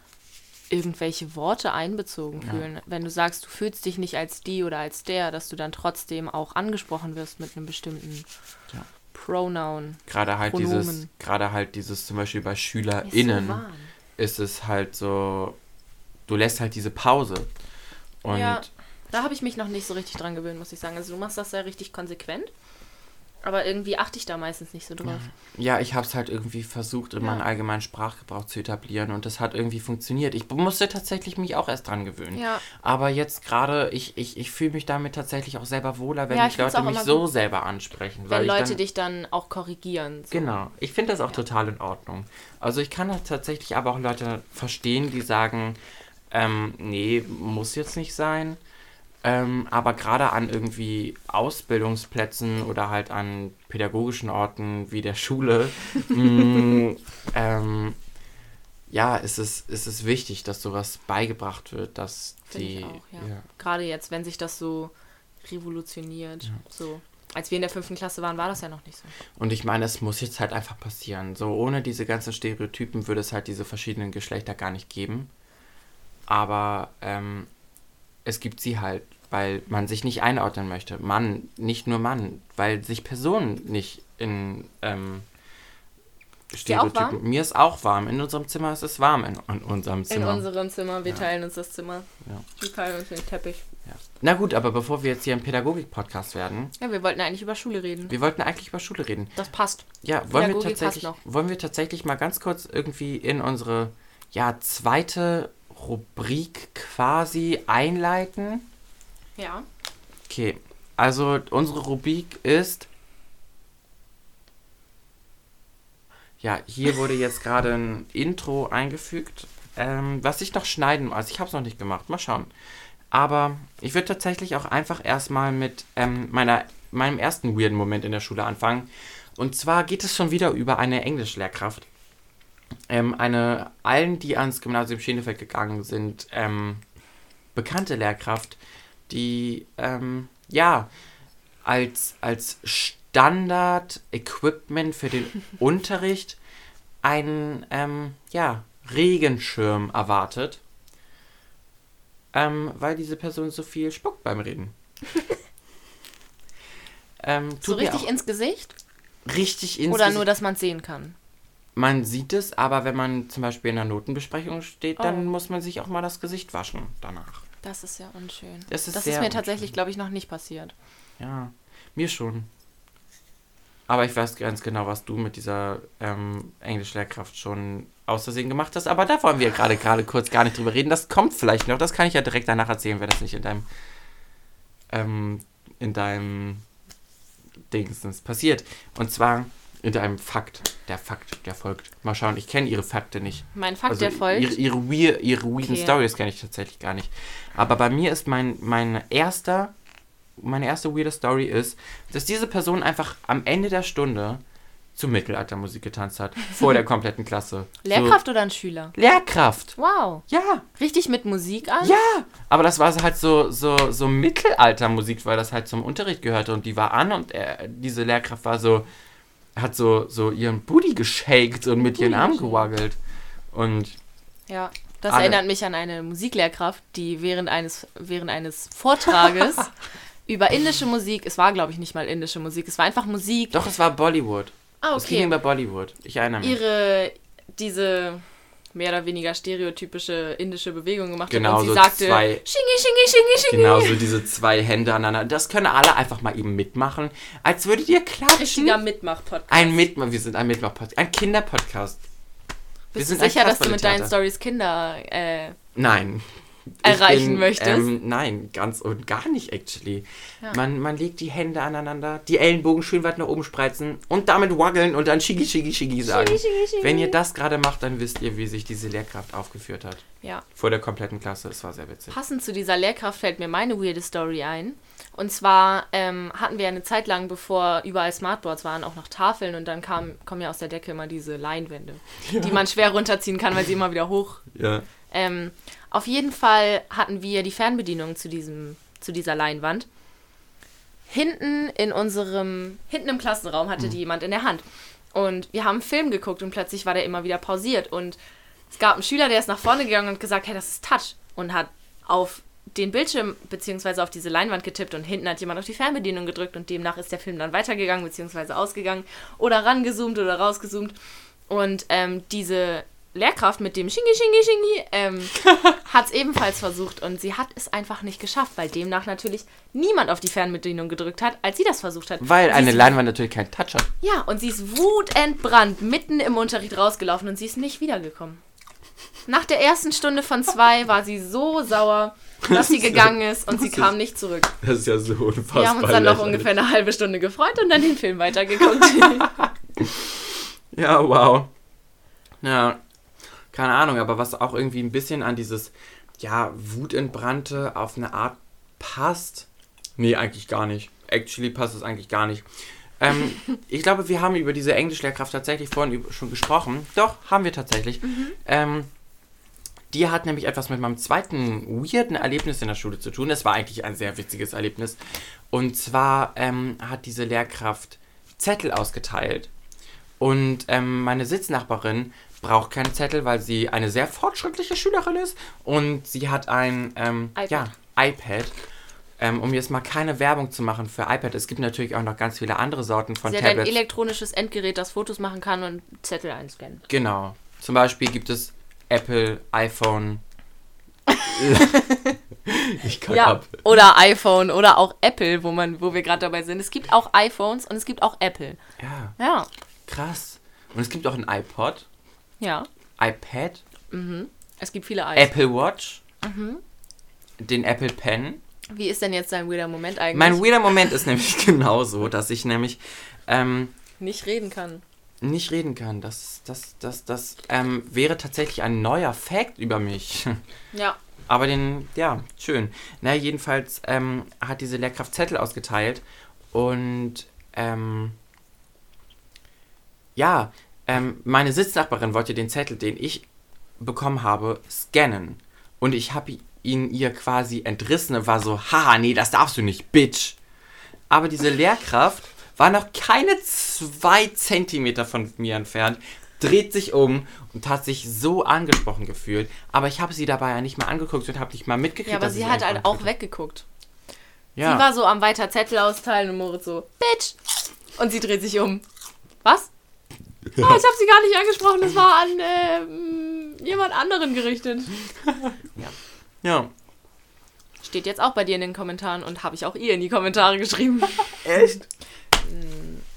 irgendwelche Worte einbezogen Ja. fühlen. Wenn du sagst, du fühlst dich nicht als die oder als der, dass du dann trotzdem auch angesprochen wirst mit einem bestimmten Ja. Pronoun. Gerade halt dieses, Pronomen. gerade halt dieses zum Beispiel bei Mir ist so SchülerInnen ist es halt so, du lässt halt diese Pause. Und Ja, da habe ich mich noch nicht so richtig dran gewöhnt, muss ich sagen. Also du machst das ja richtig konsequent, aber irgendwie achte ich da meistens nicht so drauf. Ja, ich habe es halt irgendwie versucht, in Ja. meinen allgemeinen Sprachgebrauch zu etablieren und das hat irgendwie funktioniert. Ich musste tatsächlich mich auch erst dran gewöhnen. Ja. Aber jetzt gerade, ich, ich, ich fühle mich damit tatsächlich auch selber wohler, wenn Ja, ich Leute mich so gut. selber ansprechen. Wenn Leute dann, dich dann auch korrigieren. So. Genau, ich finde das auch total in Ordnung. Also ich kann tatsächlich aber auch Leute verstehen, die sagen, ähm, nee, muss jetzt nicht sein. Ähm, aber gerade an irgendwie Ausbildungsplätzen oder halt an pädagogischen Orten wie der Schule, mh, ähm, ja, ist es, ist es wichtig, dass sowas beigebracht wird, dass Finde die... ich auch, ja. Gerade jetzt, wenn sich das so revolutioniert. So. Als wir in der fünften Klasse waren, war das ja noch nicht so. Und ich meine, es muss jetzt halt einfach passieren. So ohne diese ganzen Stereotypen würde es halt diese verschiedenen Geschlechter gar nicht geben. Aber ähm, es gibt sie halt, weil man sich nicht einordnen möchte. Mann, nicht nur Mann, weil sich Personen nicht in ähm, warm? Mir ist auch warm. In unserem Zimmer ist es warm. In, in unserem In Zimmer. unserem Zimmer, wir Ja. teilen uns das Zimmer. Ja. Wir teilen uns den Teppich. ja. Na gut, aber bevor wir jetzt hier ein Pädagogik-Podcast werden, Ja, wir wollten eigentlich über Schule reden. wir wollten eigentlich über Schule reden. Das passt. Ja, wollen wir, Pädagogik passt tatsächlich, noch. wollen wir tatsächlich mal ganz kurz irgendwie in unsere ja, zweite Rubrik quasi einleiten? Ja. Okay, also unsere Rubrik ist. Ja, hier wurde jetzt gerade ein Intro eingefügt, ähm, was ich noch schneiden muss. Also ich habe es noch nicht gemacht, mal schauen. Aber ich würde tatsächlich auch einfach erstmal mit ähm, meiner, meinem ersten weirden Moment in der Schule anfangen. Und zwar geht es schon wieder über eine Englischlehrkraft. Ähm, eine allen, die ans Gymnasium Schenefeld gegangen sind, ähm, bekannte Lehrkraft, die ähm, ja als, als Standard-Equipment für den Unterricht einen ähm, ja, Regenschirm erwartet, ähm, weil diese Person so viel spuckt beim Reden. ähm, So richtig ins Gesicht? richtig ins Oder Gesicht. nur, dass man es sehen kann? Man sieht es, aber wenn man zum Beispiel in einer Notenbesprechung steht, dann Oh. muss man sich auch mal das Gesicht waschen danach. Das ist ja unschön. Das ist das ist mir unschön. tatsächlich, glaube ich, noch nicht passiert. Ja, mir schon. Aber ich weiß ganz genau, was du mit dieser ähm, Englischlehrkraft schon aus Versehen gemacht hast. Aber da wollen wir gerade gerade kurz gar nicht drüber reden. Das kommt vielleicht noch. Das kann ich ja direkt danach erzählen, wenn das nicht in deinem ähm, in deinem Dingsens passiert. Und zwar in deinem Fakt. Der Fakt, der folgt. Mal schauen, ich kenne ihre Fakte nicht. Mein Fakt, Also der folgt. Ihre, ihre, weir, ihre weirden Okay. Stories kenne ich tatsächlich gar nicht. Aber bei mir ist mein, mein erster, meine erste weirde Story ist, dass diese Person einfach am Ende der Stunde zu Mittelaltermusik getanzt hat. Vor der kompletten Klasse. Lehrkraft oder ein Schüler? So, Lehrkraft. Wow. Ja, Richtig mit Musik an? ja. Aber das war halt so, so, so Mittelaltermusik, weil das halt zum Unterricht gehörte und die war an und er, diese Lehrkraft war so, hat so, so ihren Booty geshaked und mit ihren Armen gewaggelt. Und Ja. Das Alle. erinnert mich an eine Musiklehrkraft, die während eines, während eines Vortrages über indische Musik, es war glaube ich nicht mal indische Musik, es war einfach Musik. Doch, es war Bollywood. ah, Es ging okay. über Bollywood. Ich erinnere mich. Ihre, diese mehr oder weniger stereotypische indische Bewegung gemacht Genau, hat und sie so sagte, zwei- Shingi, Shingi, Shingi, Shingi. Genau, so diese zwei Hände aneinander. Das können alle einfach mal eben mitmachen. Als würdet ihr klatschen. Richtiger Mitmach-Podcast. Ein Mitmach, wir sind ein Mitmach-Podcast. Ein Kinderpodcast. wir Bist du sind ein sicher, dass du mit deinen. Stories Kinder äh, Nein. Erreichen möchtest? Ähm, nein, ganz und gar nicht, actually. Ja. Man, man legt die Hände aneinander, die Ellenbogen schön weit nach oben spreizen und damit waggeln und dann Shigi, Shigi, Shigi sagen. Shigi, Shigi, Shigi. Wenn ihr das gerade macht, dann wisst ihr, wie sich diese Lehrkraft aufgeführt hat. Ja. Vor der kompletten Klasse. Es war sehr witzig. Passend zu dieser Lehrkraft fällt mir meine weirde Story ein. Und zwar ähm, hatten wir eine Zeit lang, bevor überall Smartboards waren, auch noch Tafeln und dann kam, kommen ja aus der Decke immer diese Leinwände, die man schwer runterziehen kann, weil sie immer wieder hoch. Ja. Ähm, auf jeden Fall hatten wir die Fernbedienung zu, diesem, zu dieser Leinwand. hinten in unserem, hinten im Klassenraum hatte die jemand in der Hand. Und wir haben einen Film geguckt und plötzlich war der immer wieder pausiert. Und es gab einen Schüler, der ist nach vorne gegangen und gesagt, hey, das ist Touch. Und hat auf den Bildschirm beziehungsweise auf diese Leinwand getippt und hinten hat jemand auf die Fernbedienung gedrückt und demnach ist der Film dann weitergegangen beziehungsweise ausgegangen oder rangezoomt oder rausgezoomt. Und ähm, diese Lehrkraft mit dem Shingi Shingi Shingi ähm, hat es ebenfalls versucht und sie hat es einfach nicht geschafft, weil demnach natürlich niemand auf die Fernbedienung gedrückt hat, als sie das versucht hat. Weil sie eine Leinwand natürlich keinen Touch hat. Ja, und sie ist wutentbrannt mitten im Unterricht rausgelaufen und sie ist nicht wiedergekommen. Nach der ersten Stunde von zwei war sie so sauer, dass sie gegangen ist und sie kam nicht zurück. Das ist ja so unfassbar. Wir haben uns dann noch ungefähr eine halbe Stunde gefreut und dann den Film weitergeguckt. Ja, wow. Ja, keine Ahnung, aber was auch irgendwie ein bisschen an dieses, ja, Wutentbrannte auf eine Art passt. Nee, eigentlich gar nicht. Actually passt es eigentlich gar nicht. Ähm, ich glaube, wir haben über diese Englischlehrkraft tatsächlich vorhin schon gesprochen. Doch, haben wir tatsächlich. Ähm, die hat nämlich etwas mit meinem zweiten weirden Erlebnis in der Schule zu tun. Das war eigentlich ein sehr witziges Erlebnis. Und zwar ähm, hat diese Lehrkraft Zettel ausgeteilt. Und ähm, meine Sitznachbarin braucht keine Zettel, weil sie eine sehr fortschrittliche Schülerin ist. Und sie hat ein ähm, iPad. Ja, iPad. Ähm, um jetzt mal keine Werbung zu machen für iPad. Es gibt natürlich auch noch ganz viele andere Sorten von sie hat ein Tablets. elektronisches Endgerät, das Fotos machen kann und Zettel einscannen. Genau. Zum Beispiel gibt es Apple, iPhone. ich kann Ja, ab. oder iPhone oder auch Apple, wo man, wo wir gerade dabei sind. Es gibt auch iPhones und es gibt auch Apple. Ja, Ja, krass. Und es gibt auch ein iPod, ja. iPad, Es gibt viele iPhones. Apple Watch, Mhm. den Apple Pen. Wie ist denn jetzt dein weirder Moment eigentlich? Mein weirder Moment ist nämlich genauso, dass ich nämlich ähm, nicht reden kann. nicht reden kann. Das, das, das, das ähm, wäre tatsächlich ein neuer Fact über mich. Ja. Aber den, ja, schön. Na, jedenfalls ähm, hat diese Lehrkraft Zettel ausgeteilt und ähm, ja, ähm, meine Sitznachbarin wollte den Zettel, den ich bekommen habe, scannen. Und ich habe ihn ihr quasi entrissen und war so, haha, nee, das darfst du nicht, Bitch. Aber diese Lehrkraft war noch keine zwei Zentimeter von mir entfernt, dreht sich um und hat sich so angesprochen gefühlt. Aber ich habe sie dabei ja nicht mal angeguckt und habe nicht mal mitgekriegt. Ja, aber sie hat halt auch weggeguckt. Ja. Sie war so am weiter Zettel austeilen und Moritz so, Bitch! Und sie dreht sich um. Was? Oh, ich habe sie gar nicht angesprochen, das war an ähm, jemand anderen gerichtet. ja. Steht jetzt auch bei dir in den Kommentaren und habe ich auch ihr in die Kommentare geschrieben. Echt?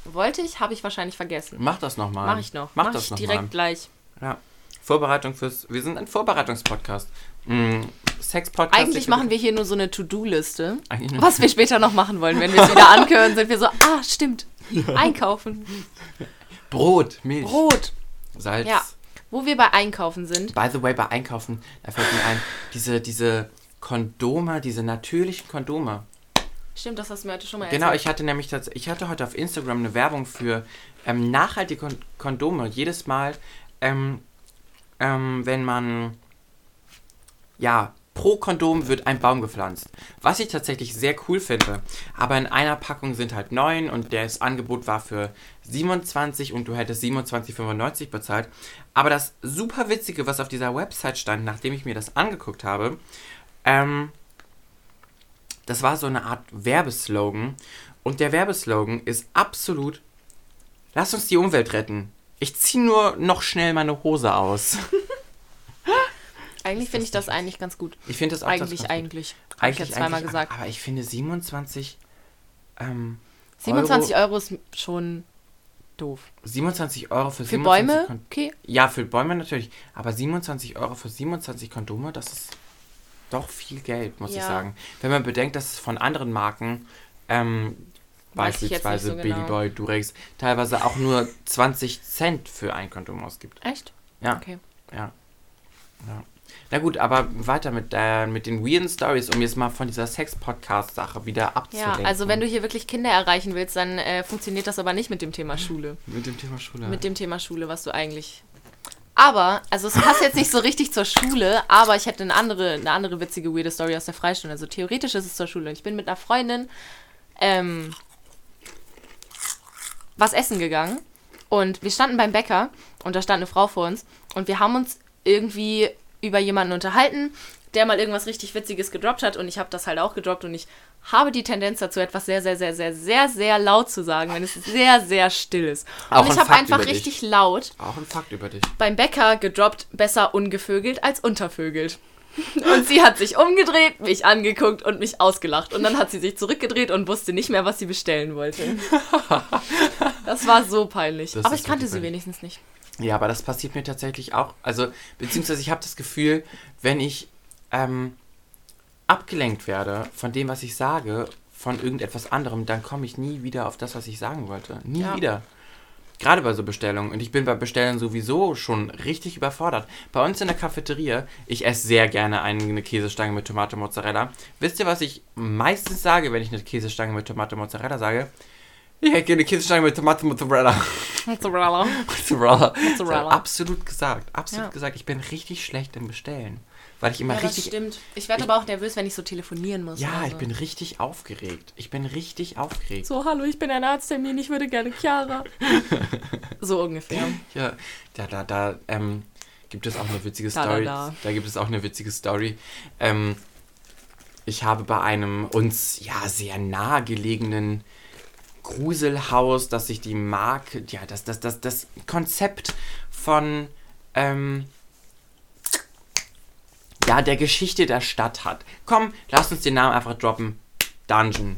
Wollte ich, habe ich wahrscheinlich vergessen. Mach das nochmal. Mach ich noch. Mach, Mach das ich nochmal. direkt gleich. Ja. Vorbereitung fürs. Wir sind ein Vorbereitungspodcast. Mm, Sex-Podcast. Eigentlich machen wir hier nur so eine To-Do-Liste, was wir später noch machen wollen. Wenn wir es wieder anhören, sind wir so, ah, stimmt. Einkaufen. Brot, Milch, Brot. Salz. Ja. Wo wir bei Einkaufen sind. By the way, bei Einkaufen, da fällt mir ein, diese, diese Kondome, diese natürlichen Kondome. Stimmt, das hast du mir heute schon mal Genau, erzählt. ich hatte nämlich tats- ich hatte heute auf Instagram eine Werbung für ähm, nachhaltige Kon Kondome. Jedes Mal, ähm, ähm, wenn man ja pro Kondom wird ein Baum gepflanzt. Was ich tatsächlich sehr cool finde. Aber in einer Packung sind halt neun und das Angebot war für 27 und du hättest 27,95 bezahlt. Aber das super Witzige, was auf dieser Website stand, nachdem ich mir das angeguckt habe, ähm, das war so eine Art Werbeslogan. Und der Werbeslogan ist absolut: Lass uns die Umwelt retten. Ich ziehe nur noch schnell meine Hose aus. Eigentlich finde ich das eigentlich ganz gut. Ich finde das auch Eigentlich, das eigentlich. Hab ich jetzt zweimal gesagt. Aber ich finde 27 ähm, 27 Euro ist schon doof. 27 Euro für, Für 27 Bäume? Kon Okay. Ja, für Bäume natürlich. Aber 27 Euro für 27 Kondome, das ist doch viel Geld, muss ich Ja. sagen. Wenn man bedenkt, dass es von anderen Marken, ähm, ich beispielsweise so genau. Baby Boy, Durex, teilweise auch nur 20 Cent für ein Kondom ausgibt. Echt? Ja. Okay. Ja. ja. Na gut, aber weiter mit, der, mit den weirden Stories, um jetzt mal von dieser Sex-Podcast-Sache wieder Ja, abzulenken. also wenn du hier wirklich Kinder erreichen willst, dann äh, funktioniert das aber nicht mit dem Thema Schule. Mit dem Thema Schule. Mit dem Thema Schule, was du eigentlich. Aber, also es passt jetzt nicht so richtig zur Schule, aber ich hätte eine andere, eine andere witzige, weirde Story aus der Freistunde. Also theoretisch ist es zur Schule. Ich bin mit einer Freundin ähm, was essen gegangen und wir standen beim Bäcker und da stand eine Frau vor uns und wir haben uns irgendwie über jemanden unterhalten, der mal irgendwas richtig Witziges gedroppt hat und ich habe das halt auch gedroppt und ich habe die Tendenz dazu, etwas sehr, sehr, sehr, sehr, sehr, sehr laut zu sagen, wenn es sehr, sehr still ist. Auch und ich habe einfach richtig laut Auch ein Fakt über dich. beim Bäcker gedroppt, besser ungevögelt als untervögelt. Und sie hat sich umgedreht, mich angeguckt und mich ausgelacht. Und dann hat sie sich zurückgedreht und wusste nicht mehr, was sie bestellen wollte. Das war so peinlich. Das Aber ich kannte sie peinlich. wenigstens nicht. Ja, aber das passiert mir tatsächlich auch. Also, beziehungsweise ich habe das Gefühl, wenn ich ähm, abgelenkt werde von dem, was ich sage, von irgendetwas anderem, dann komme ich nie wieder auf das, was ich sagen wollte. Nie Ja. wieder. Gerade bei so Bestellungen. Und ich bin bei Bestellungen sowieso schon richtig überfordert. Bei uns in der Cafeteria, ich esse sehr gerne eine Käsestange mit Tomate Mozzarella. Wisst ihr, was ich meistens sage, wenn ich eine Käsestange mit Tomate Mozzarella sage? Ich hätte gerne eine Käsestange mit Tomate Mozzarella. Mozzarella. Mozzarella. Mozzarella. Absolut gesagt. Absolut Ja. gesagt. Ich bin richtig schlecht im Bestellen. Weil ich immer Ja, das richtig. stimmt. Ich werde aber auch nervös, wenn ich so telefonieren muss. Ja, oder ich bin richtig aufgeregt. Ich bin richtig aufgeregt. So, hallo, ich bin ein Arzttermin, ich würde gerne Chiara. so ungefähr. Ja, da, da, da ähm, gibt es auch eine witzige Da, da, Story. da. Da gibt es auch eine witzige Story. Ähm, ich habe bei einem uns ja sehr nahegelegenen Gruselhaus, dass sich die Marke, ja, das, das, das, das Konzept von ähm, ja, der Geschichte der Stadt hat. Komm, lass uns den Namen einfach droppen. Dungeon.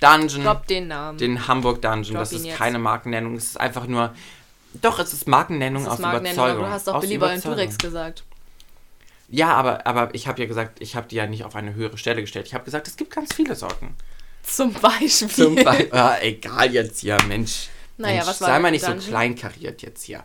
Dungeon. Drop den Namen. Den Hamburg Dungeon. Drop das ist jetzt. keine Markennennung. Es ist einfach nur. Doch, es ist Markennennung aus ist Markennennung, Überzeugung. aber du hast doch aus Billy und Überzeugung. Durex gesagt. Ja, aber, aber ich habe ja gesagt, ich habe die ja nicht auf eine höhere Stelle gestellt. Ich habe gesagt, es gibt ganz viele Sorten. Zum Beispiel. Zum Beispiel. Ah, egal jetzt hier, Mensch. Naja, Mensch, was war Sei mal nicht so Dungeon? kleinkariert jetzt hier.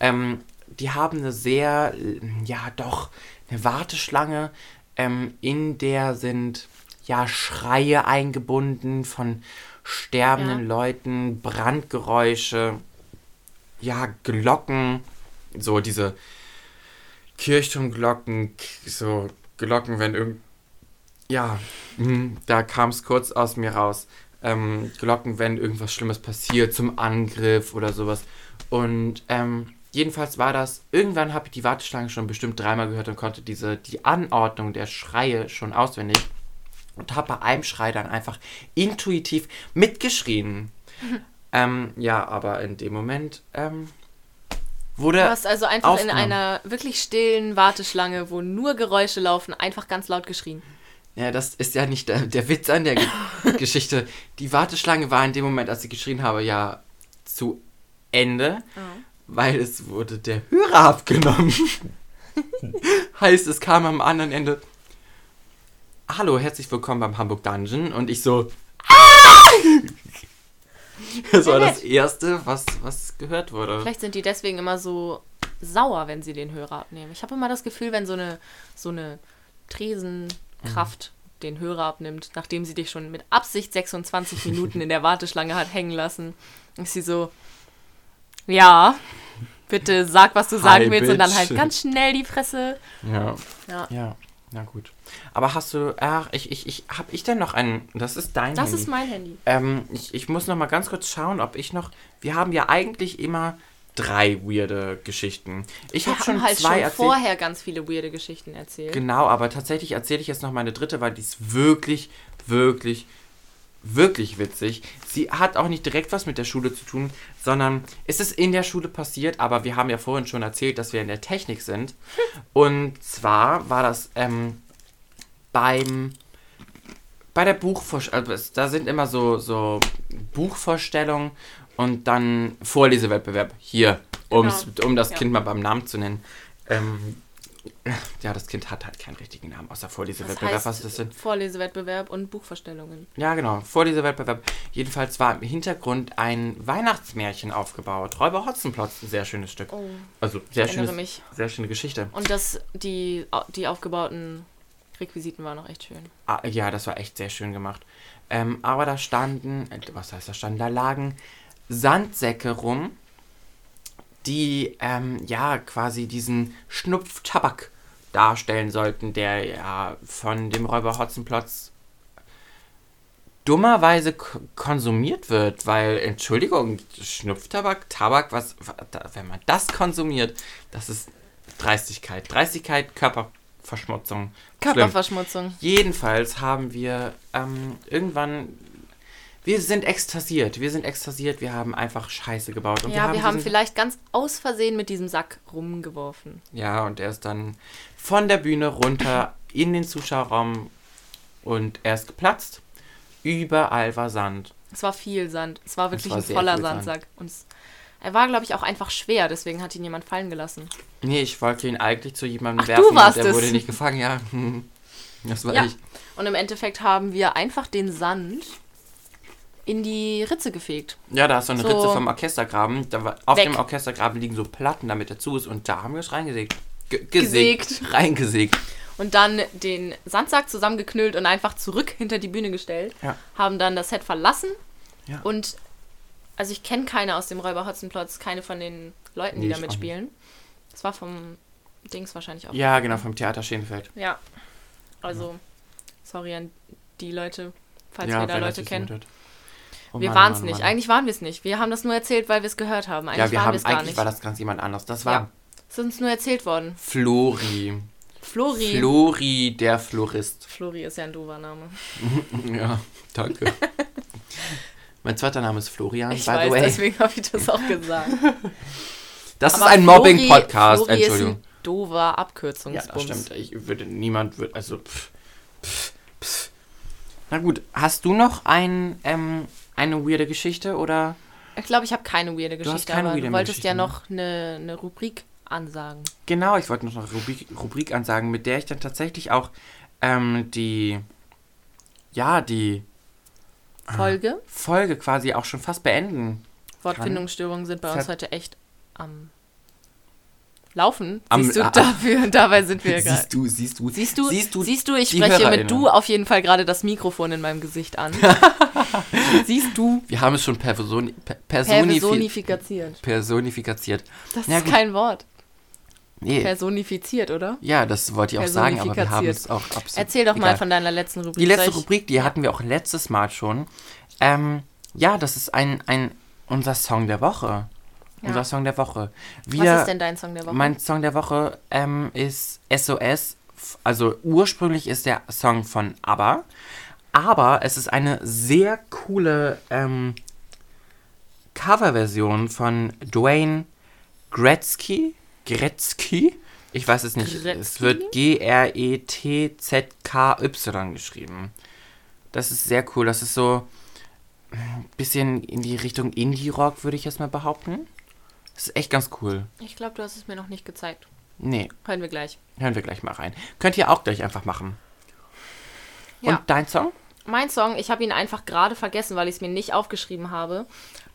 Ähm, die haben eine sehr, äh, ja doch, eine Warteschlange, ähm, in der sind ja Schreie eingebunden von sterbenden Ja. Leuten, Brandgeräusche, ja, Glocken, so diese Kirchturmglocken, so Glocken, wenn irgend. Ja, hm, da kam es kurz aus mir raus. Ähm, Glocken, wenn irgendwas Schlimmes passiert, zum Angriff oder sowas. Und ähm, jedenfalls war das, irgendwann habe ich die Warteschlange schon bestimmt dreimal gehört und konnte diese, die Anordnung der Schreie schon auswendig. Und habe bei einem Schrei dann einfach intuitiv mitgeschrien. ähm, ja, aber in dem Moment ähm, wurde. Du hast also einfach in einer wirklich stillen Warteschlange, wo nur Geräusche laufen, einfach ganz laut geschrien. Ja, das ist ja nicht der, der Witz an der Ge Geschichte. Die Warteschlange war in dem Moment, als ich geschrien habe, ja zu Ende, weil es wurde der Hörer abgenommen. heißt, es kam am anderen Ende. Hallo, herzlich willkommen beim Hamburg Dungeon. Und ich so. Das war das Erste, was, was gehört wurde. Vielleicht sind die deswegen immer so sauer, wenn sie den Hörer abnehmen. Ich habe immer das Gefühl, wenn so eine, so eine Tresenkraft den Hörer abnimmt, nachdem sie dich schon mit Absicht 26 Minuten in der Warteschlange hat hängen lassen, ist sie so, ja, bitte sag, was du sagen Hi, willst und dann halt bitch. ganz schnell die Fresse. Ja. Ja. Ja, na gut. Aber hast du, ach, ich, ich, ich, hab ich denn noch einen, das ist dein Das Handy. ist mein Handy. Ähm, ich, ich muss noch mal ganz kurz schauen, ob ich noch, wir haben ja eigentlich immer drei weirde Geschichten. Ich habe schon halt zwei schon vorher ganz viele weirde Geschichten erzählt. Genau, aber tatsächlich erzähle ich jetzt noch meine dritte, weil die ist wirklich, wirklich, wirklich witzig. Sie hat auch nicht direkt was mit der Schule zu tun, sondern es ist in der Schule passiert, aber wir haben ja vorhin schon erzählt, dass wir in der Technik sind. Und zwar war das ähm, beim bei der Buchvorstellung, also da sind immer so, so Buchvorstellungen und dann Vorlesewettbewerb. Hier, um's, um das Ja. Kind mal beim Namen zu nennen. Ähm, ja, das Kind hat halt keinen richtigen Namen, außer Vorlesewettbewerb. heißt was ist das denn? Vorlesewettbewerb und Buchvorstellungen. Ja, genau, Vorlesewettbewerb. Jedenfalls war im Hintergrund ein Weihnachtsmärchen aufgebaut. Räuber Hotzenplotz, ein sehr schönes Stück. Oh, Also, sehr, schönes, mich. sehr schöne Geschichte. Und das, die, die aufgebauten Requisiten waren noch echt schön. Ah, ja, das war echt sehr schön gemacht. Ähm, aber da standen, äh, was heißt da standen? Da lagen Sandsäcke rum, die ähm, ja quasi diesen Schnupftabak darstellen sollten, der ja von dem Räuber Hotzenplotz dummerweise konsumiert wird, weil, Entschuldigung, Schnupftabak, Tabak, was, wenn man das konsumiert, das ist Dreistigkeit. Dreistigkeit, Körperverschmutzung. Schlimm. Körperverschmutzung. Jedenfalls haben wir ähm, irgendwann. Wir sind ekstasiert. Wir sind ekstasiert. Wir haben einfach Scheiße gebaut. Und ja, wir haben diesen- vielleicht ganz aus Versehen mit diesem Sack rumgeworfen. Ja, und er ist dann von der Bühne runter in den Zuschauerraum und er ist geplatzt. Überall war Sand. Es war viel Sand. Es war wirklich war ein voller viel Sand. Sandsack. Und es, er war, glaube ich, auch einfach schwer, deswegen hat ihn jemand fallen gelassen. Nee, ich wollte ihn eigentlich zu jemandem Ach, du werfen. warst und der es. wurde nicht gefangen, ja. Das war Ja. ich. Und im Endeffekt haben wir einfach den Sand in die Ritze gefegt. Ja, da ist so eine So. Ritze vom Orchestergraben. Da war, auf Weg. dem Orchestergraben liegen so Platten, damit er zu ist. Und da haben wir es reingesägt. Ge Gesägt. gesägt. Reingesägt. Und dann den Sandsack zusammengeknüllt und einfach zurück hinter die Bühne gestellt. Ja. Haben dann das Set verlassen. Ja. Und also ich kenne keine aus dem Räuber Hotzenplotz, keine von den Leuten, die Nee, da ich auch mitspielen. Das war vom Dings wahrscheinlich auch. Ja, genau, vom Theater Schenefeld. Ja. Also, sorry an die Leute, falls ja, wir da Leute kennen. zuhört. Oh wir Mann, waren es Mann, nicht. Mann. Eigentlich waren wir es nicht. Wir haben das nur erzählt, weil wir es gehört haben. Eigentlich Ja, wir waren haben, gar eigentlich nicht. war das ganz jemand anderes. Das war Ja. Ist uns nur erzählt worden. Flori. Flori. Flori, der Florist. Flori ist ja ein doofer Name. Ja, danke. mein zweiter Name ist Florian, Ich by weiß, the way. deswegen habe ich das auch gesagt. das ist Aber ein Flori- Mobbing-Podcast, Entschuldigung. Ist ein doofer Ja, Abkürzungsbums. das stimmt. Ich würde, niemand wird, also, pff, pff, pff. Na gut, hast du noch ein, ähm, eine weirde Geschichte oder? Ich glaube, ich habe keine weirde Du hast Geschichte, keine aber weirde du wolltest Geschichte, ja ne? noch eine, eine Rubrik ansagen. Genau, ich wollte noch eine Rubrik, Rubrik ansagen, mit der ich dann tatsächlich auch, ähm, die, ja, die Folge. Folge quasi auch schon fast beenden. Wortfindungsstörungen sind bei uns heute echt am Laufen. Am- Siehst du, ah, dafür, dabei sind wir gerade. Siehst du, siehst du, Siehst du, siehst du, siehst du, ich spreche HörerInnen. mit du auf jeden Fall gerade das Mikrofon in meinem Gesicht an. siehst du, wir haben es schon personi per personifi personifiziert. personifiziert. Das Ja, ist kein Wort. Nee, Personifiziert, oder? ja, das wollte ich auch sagen, aber wir haben es auch absolut. Erzähl doch mal egal. von deiner letzten Rubrik. Die letzte Rubrik, die hatten wir auch letztes Mal schon. Ähm, ja, das ist ein, ein unser Song der Woche. Ja. Unser Song der Woche. Was Wir, ist denn dein Song der Woche? Mein Song der Woche ähm, ist SOS. Also ursprünglich ist der Song von ABBA. Aber es ist eine sehr coole ähm, Coverversion von Dwayne Gretzky. Gretzky? Ich weiß es nicht. Es Gretzky? wird E G-R-E-T-Z-K-Y geschrieben. Das ist sehr cool. Das ist so ein bisschen in die Richtung Indie-Rock, würde ich jetzt mal behaupten. Das ist echt ganz cool. ich glaube, du hast es mir noch nicht gezeigt. Nee, Hören wir gleich. hören wir gleich mal rein. Könnt ihr auch gleich einfach machen. Ja. Und dein Song? Mein Song, ich habe ihn einfach gerade vergessen, weil ich es mir nicht aufgeschrieben habe.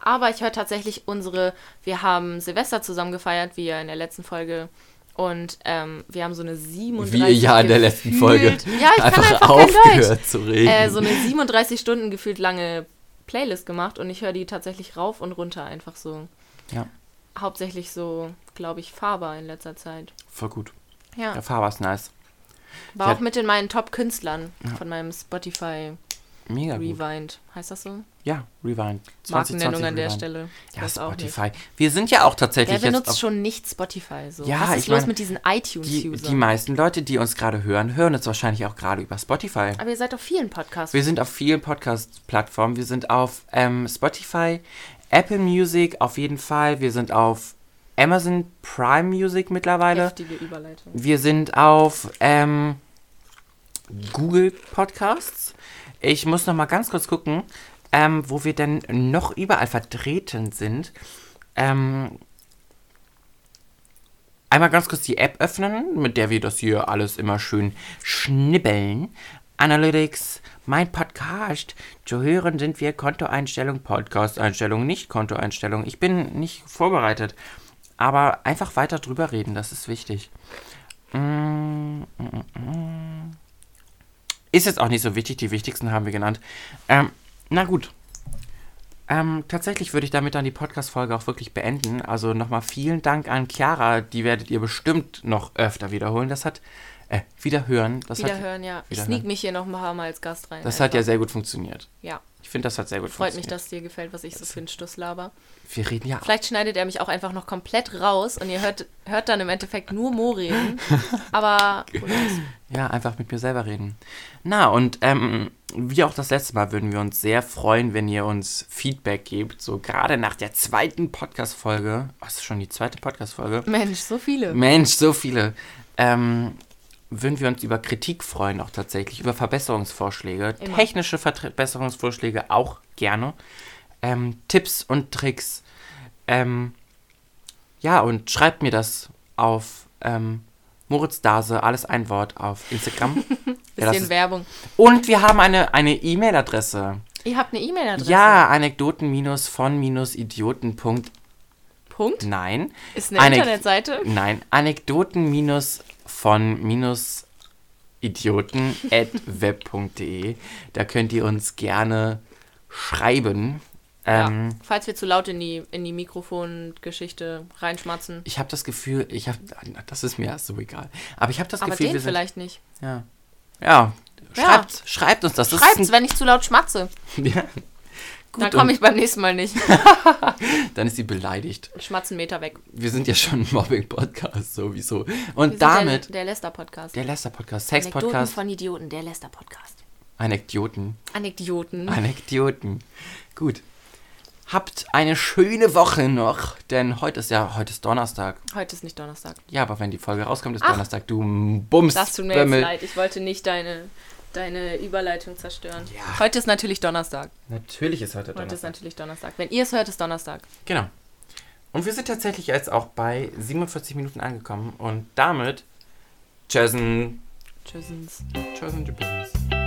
Aber ich höre tatsächlich unsere, wir haben Silvester zusammen gefeiert, wie ja in der letzten Folge. Und ähm, wir haben so eine 37 Wie ja in der letzten Folge. Ja, ich kann einfach kein Deutsch. aufgehört zu reden. Äh, so eine 37 Stunden gefühlt lange Playlist gemacht und ich höre die tatsächlich rauf und runter einfach so. Ja. Hauptsächlich so, glaube ich, Faber in letzter Zeit. Voll gut. Ja, Der Faber ist nice. war Ja. auch mit in meinen Top-Künstlern von meinem Spotify Mega gut. Rewind. Heißt das so? Ja, Rewind. Markennennung an der. Stelle. Ich Ja. Spotify. Wir sind ja auch tatsächlich Wer jetzt benutzt auf schon nicht Spotify so? Ja, Was ist ich los meine, mit diesen die, iTunes-Usern? die meisten Leute, die uns gerade hören, hören uns wahrscheinlich auch gerade über Spotify. Aber ihr seid auf vielen Podcasts. Wir sind auf vielen Podcast-Plattformen. Wir sind auf ähm, Spotify, Apple Music auf jeden Fall. Wir sind auf Amazon Prime Music mittlerweile. Heftige Überleitung. Wir sind auf ähm, Google Podcasts. Ich muss noch mal ganz kurz gucken, ähm, wo wir denn noch überall vertreten sind. Ähm, einmal ganz kurz die App öffnen, mit der wir das hier alles immer schön schnibbeln. Analytics, mein Podcast. Zu hören sind wir Kontoeinstellung, Podcast-Einstellung, nicht Kontoeinstellung. Ich bin nicht vorbereitet. Aber einfach weiter drüber reden, das ist wichtig. Mm, mm, mm. Ist jetzt auch nicht so wichtig, die wichtigsten haben wir genannt. Ähm, na gut. Ähm, tatsächlich würde ich damit dann die Podcast-Folge auch wirklich beenden. Also nochmal vielen Dank an Chiara, die werdet ihr bestimmt noch öfter wiederholen. Das hat Äh, wieder hören. Das Wieder hat, hören, ja. Ich wieder sneak mich hier noch ein paar Mal als Gast rein. das hat ja einfach. sehr gut funktioniert. Ja, Ich finde, das hat sehr gut freut mich, funktioniert. dass dir gefällt, was ich so für einen Stuss laber. Wir reden ja Vielleicht schneidet er mich auch einfach noch komplett raus und ihr hört, hört dann im Endeffekt nur Mo reden. Aber Ja, einfach mit mir selber reden. Na, und ähm, wie auch das letzte Mal würden wir uns sehr freuen, wenn ihr uns Feedback gebt. So gerade nach der zweiten Podcast-Folge. Was ist schon die zweite Podcast-Folge? Mensch, so viele. Mensch, so viele. Ähm, würden wir uns über Kritik freuen, auch tatsächlich, über Verbesserungsvorschläge. Immer. Technische Verbesserungsvorschläge auch gerne. Ähm, Tipps und Tricks. Ähm, ja, und schreibt mir das auf ähm, Moritz Dase, alles ein Wort auf Instagram. ja, Bisschen ist, Werbung. und wir haben eine eine E-Mail-Adresse. Ihr habt eine E-Mail-Adresse. ja, anekdoten-von-idioten. Punkt- Punkt. Nein. Ist eine Anek- Internetseite. Nein, Anekdoten minus von minus idioten at web.de. Da könnt ihr uns gerne schreiben. Ähm, ja. Falls wir zu laut in die, in die Mikrofongeschichte reinschmatzen. Ich habe das Gefühl, ich habe, das ist mir so egal. Aber ich habe das Aber Gefühl, den wir sind, vielleicht nicht. ja, ja, Ja. schreibt, schreibt uns das. Schreibt's, ist wenn ich zu laut schmatze. ja. Gut, Dann komme ich beim nächsten Mal nicht. dann ist sie beleidigt. Schmatzen Meter weg. Wir sind ja schon ein Mobbing-Podcast sowieso. Wir Und sind damit Der, der Lester-Podcast. der Lester-Podcast, Anekdoten Sex-Podcast, von Idioten, der Lester-Podcast. Anekdoten. Anekdoten. Anekdoten. Gut. Habt eine schöne Woche noch, denn heute ist ja, heute ist Donnerstag. Heute ist nicht Donnerstag. Ja, aber wenn die Folge rauskommt, ist Ach. Donnerstag. Du Bums. Das tut mir Bömmel. jetzt leid. Ich wollte nicht deine, deine Überleitung zerstören. Ja. Heute ist natürlich Donnerstag. Natürlich ist heute Heute ist Donnerstag. natürlich Donnerstag. Wenn ihr es hört, ist Donnerstag. Genau. Und wir sind tatsächlich jetzt auch bei 47 Minuten angekommen und damit tschüssen. Tschüssens. Tschüssen, tschüss.